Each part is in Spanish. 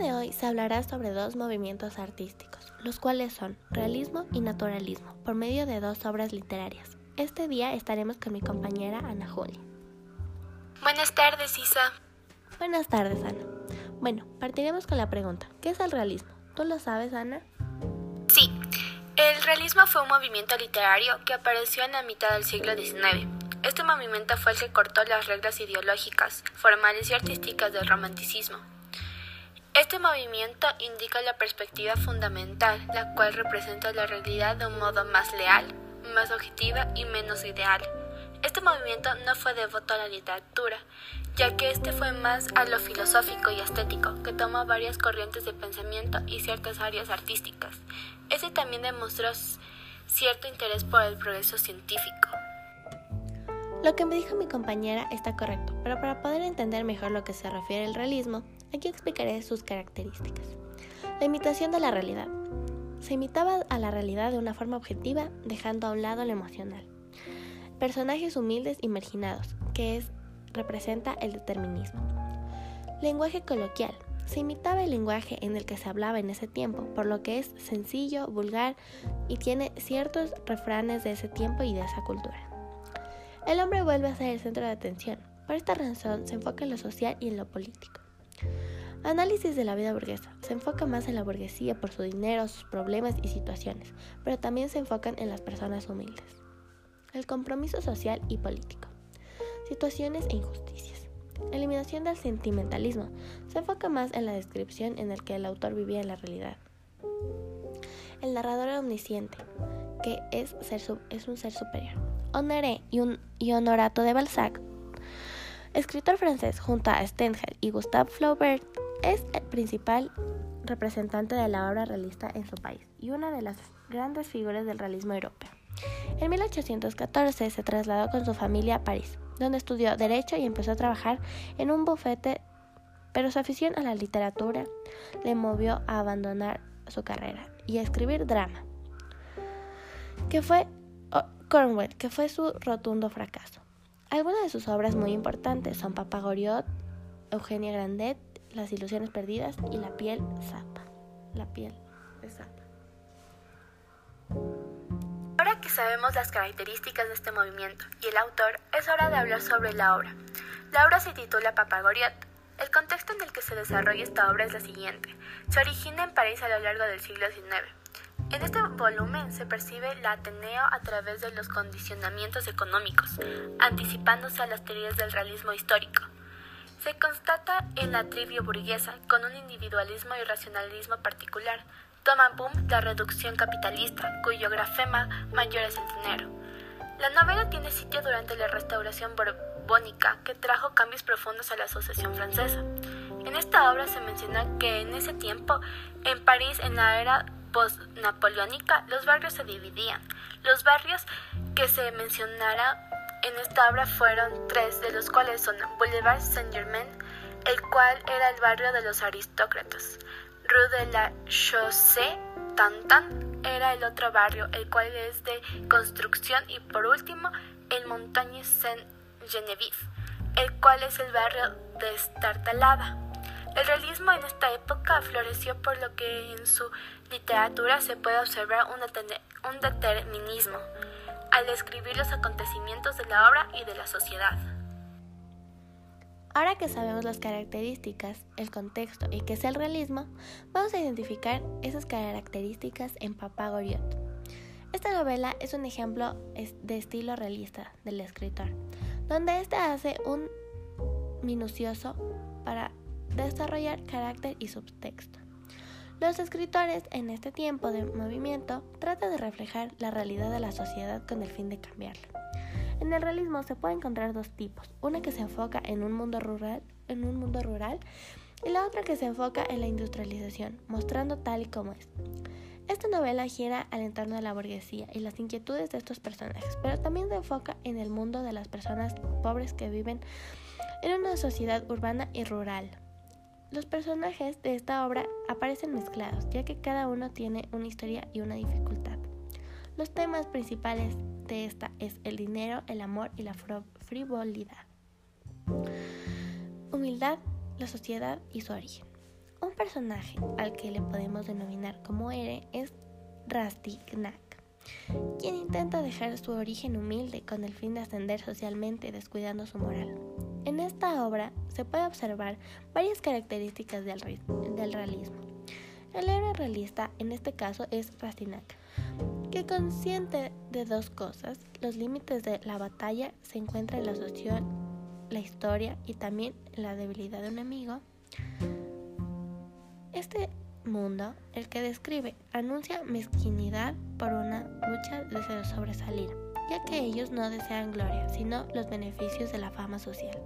de hoy se hablará sobre dos movimientos artísticos, los cuales son realismo y naturalismo, por medio de dos obras literarias. Este día estaremos con mi compañera Ana Julia. Buenas tardes, Isa. Buenas tardes, Ana. Bueno, partiremos con la pregunta, ¿qué es el realismo? ¿Tú lo sabes, Ana? Sí, el realismo fue un movimiento literario que apareció en la mitad del siglo XIX. Este movimiento fue el que cortó las reglas ideológicas, formales y artísticas del romanticismo. Este movimiento indica la perspectiva fundamental, la cual representa la realidad de un modo más leal, más objetiva y menos ideal. Este movimiento no fue devoto a la literatura, ya que este fue más a lo filosófico y estético, que tomó varias corrientes de pensamiento y ciertas áreas artísticas. Este también demostró cierto interés por el progreso científico. Lo que me dijo mi compañera está correcto, pero para poder entender mejor lo que se refiere al realismo, aquí explicaré sus características. La imitación de la realidad. Se imitaba a la realidad de una forma objetiva, dejando a un lado lo emocional personajes humildes y marginados, que es, representa el determinismo. Lenguaje coloquial. Se imitaba el lenguaje en el que se hablaba en ese tiempo, por lo que es sencillo, vulgar y tiene ciertos refranes de ese tiempo y de esa cultura. El hombre vuelve a ser el centro de atención. Por esta razón se enfoca en lo social y en lo político. Análisis de la vida burguesa. Se enfoca más en la burguesía por su dinero, sus problemas y situaciones, pero también se enfocan en las personas humildes. El compromiso social y político. Situaciones e injusticias. Eliminación del sentimentalismo. Se enfoca más en la descripción en el que el autor vivía en la realidad. El narrador omnisciente, que es, es un ser superior. Honoré y, y Honorato de Balzac, escritor francés junto a Stendhal y Gustave Flaubert, es el principal representante de la obra realista en su país y una de las grandes figuras del realismo europeo. En 1814 se trasladó con su familia a París, donde estudió Derecho y empezó a trabajar en un bufete, pero su afición a la literatura le movió a abandonar su carrera y a escribir drama, que fue Cornwell, que fue su rotundo fracaso. Algunas de sus obras muy importantes son Papa Goriot, Eugenia Grandet, Las ilusiones perdidas y La piel zapa. La piel de zapa que sabemos las características de este movimiento y el autor, es hora de hablar sobre la obra. La obra se titula Papagoriot. El contexto en el que se desarrolla esta obra es la siguiente. Se origina en París a lo largo del siglo XIX. En este volumen se percibe la Ateneo a través de los condicionamientos económicos, anticipándose a las teorías del realismo histórico. Se constata en la trivia burguesa con un individualismo y racionalismo particular, toma boom la reducción capitalista, cuyo grafema mayor es el dinero. La novela tiene sitio durante la restauración borbónica, que trajo cambios profundos a la Asociación Francesa. En esta obra se menciona que en ese tiempo, en París, en la era post-napoleónica, los barrios se dividían. Los barrios que se mencionará en esta obra fueron tres, de los cuales son Boulevard Saint-Germain, el cual era el barrio de los aristócratas, Rue de la Chaussée Tantan era el otro barrio, el cual es de construcción, y por último, el Montagne Saint-Geneviève, el cual es el barrio destartalada. El realismo en esta época floreció por lo que en su literatura se puede observar un determinismo al describir los acontecimientos de la obra y de la sociedad. Ahora que sabemos las características, el contexto y qué es el realismo, vamos a identificar esas características en Papá Goriot. Esta novela es un ejemplo de estilo realista del escritor, donde éste hace un minucioso para desarrollar carácter y subtexto. Los escritores en este tiempo de movimiento tratan de reflejar la realidad de la sociedad con el fin de cambiarla. En el realismo se puede encontrar dos tipos, una que se enfoca en un mundo rural, en un mundo rural y la otra que se enfoca en la industrialización, mostrando tal y como es. Esta novela gira al entorno de la burguesía y las inquietudes de estos personajes, pero también se enfoca en el mundo de las personas pobres que viven en una sociedad urbana y rural. Los personajes de esta obra aparecen mezclados, ya que cada uno tiene una historia y una dificultad. Los temas principales de esta es el dinero, el amor y la frivolidad. Humildad, la sociedad y su origen. Un personaje al que le podemos denominar como héroe es Rastignac, quien intenta dejar su origen humilde con el fin de ascender socialmente descuidando su moral. En esta obra se puede observar varias características del, realismo. El héroe realista en este caso es Rastignac, que consciente de dos cosas, los límites de la batalla se encuentra en la sociedad, la historia y también la debilidad de un amigo. Este mundo, el que describe, anuncia mezquinidad por una lucha de sobresalir, ya que ellos no desean gloria, sino los beneficios de la fama social.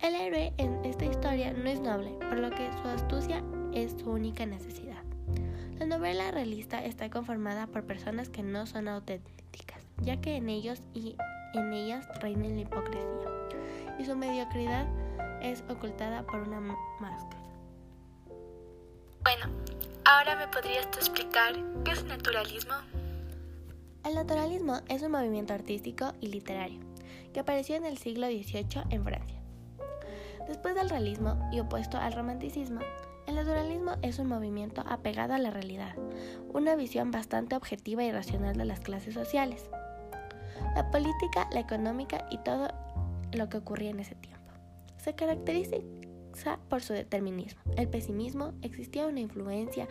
El héroe en esta historia no es noble, por lo que su astucia es su única necesidad. La novela realista está conformada por personas que no son auténticas, ya que en ellos y en ellas reina la hipocresía, y su mediocridad es ocultada por una máscara. Bueno, ahora me podrías explicar qué es naturalismo. El naturalismo es un movimiento artístico y literario que apareció en el siglo XVIII en Francia. Después del realismo y opuesto al romanticismo, el naturalismo es un movimiento apegado a la realidad, una visión bastante objetiva y racional de las clases sociales, la política, la económica y todo lo que ocurría en ese tiempo. Se caracteriza por su determinismo. El pesimismo existía una influencia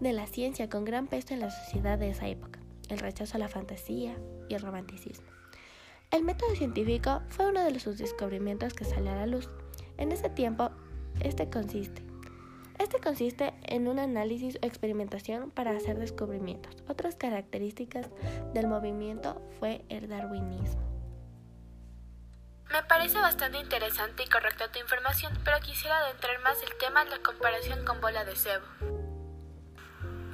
de la ciencia con gran peso en la sociedad de esa época, el rechazo a la fantasía y el romanticismo. El método científico fue uno de sus descubrimientos que salió a la luz. En ese tiempo, este consiste este consiste en un análisis o experimentación para hacer descubrimientos. Otras características del movimiento fue el darwinismo. Me parece bastante interesante y correcta tu información, pero quisiera adentrar más el tema en la comparación con Bola de Cebo.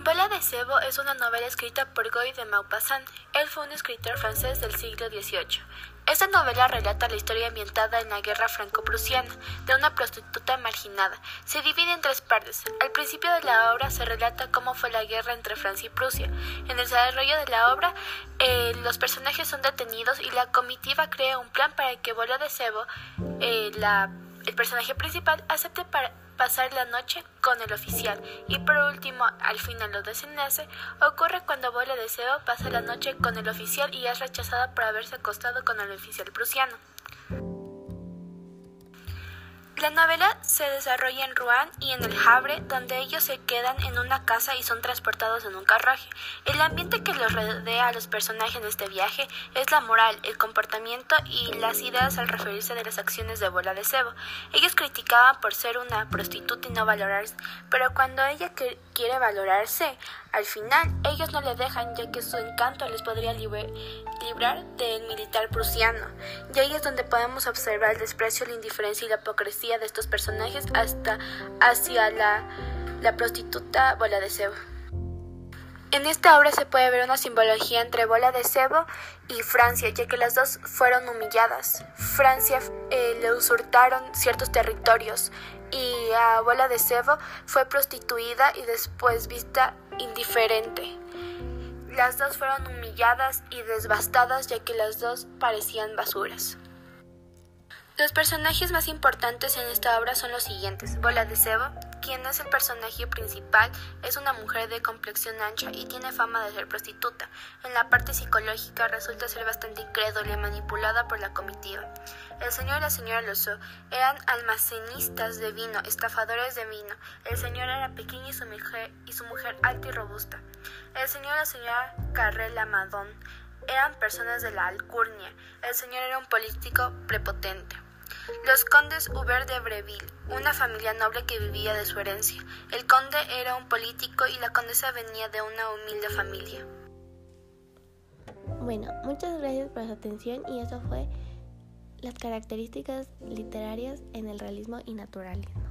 Bola de Cebo es una novela escrita por Guy de Maupassant. Él fue un escritor francés del siglo XVIII. Esta novela relata la historia ambientada en la guerra franco-prusiana de una prostituta marginada. Se divide en tres partes. Al principio de la obra se relata cómo fue la guerra entre Francia y Prusia. En el desarrollo de la obra, eh, los personajes son detenidos y la comitiva crea un plan para que Bola de Cebo, eh, el personaje principal, acepte para pasar la noche con el oficial. Y por último, al final lo desenlace, ocurre cuando Bola de Sebo pasa la noche con el oficial y es rechazada por haberse acostado con el oficial prusiano. La novela se desarrolla en Rouen y en El Havre, donde ellos se quedan en una casa y son transportados en un carruaje. El ambiente que los rodea a los personajes en este viaje es la moral, el comportamiento y las ideas al referirse de las acciones de Bola de Cebo. Ellos criticaban por ser una prostituta y no valorarse, pero cuando ella quiere valorarse, al final, ellos no le dejan ya que su encanto les podría librar del militar prusiano. Y ahí es donde podemos observar el desprecio, la indiferencia y la hipocresía de estos personajes hasta hacia la, la prostituta Bola de Cebo. En esta obra se puede ver una simbología entre Bola de Cebo y Francia, ya que las dos fueron humilladas. Francia eh, le usurtaron ciertos territorios y a Bola de Cebo fue prostituida y después vista indiferente. Las dos fueron humilladas y desbastadas ya que las dos parecían basuras. Los personajes más importantes en esta obra son los siguientes. Bola de Cebo, quien es el personaje principal, es una mujer de complexión ancha y tiene fama de ser prostituta. En la parte psicológica resulta ser bastante incrédula y manipulada por la comitiva. El señor y la señora Loso eran almacenistas de vino, estafadores de vino. El señor era pequeño y su mujer, y su mujer alta y robusta. El señor y la señora Carrela Madón eran personas de la alcurnia. El señor era un político prepotente. Los condes Hubert de Breville, una familia noble que vivía de su herencia. El conde era un político y la condesa venía de una humilde familia. Bueno, muchas gracias por su atención y eso fue las características literarias en el realismo y naturalismo.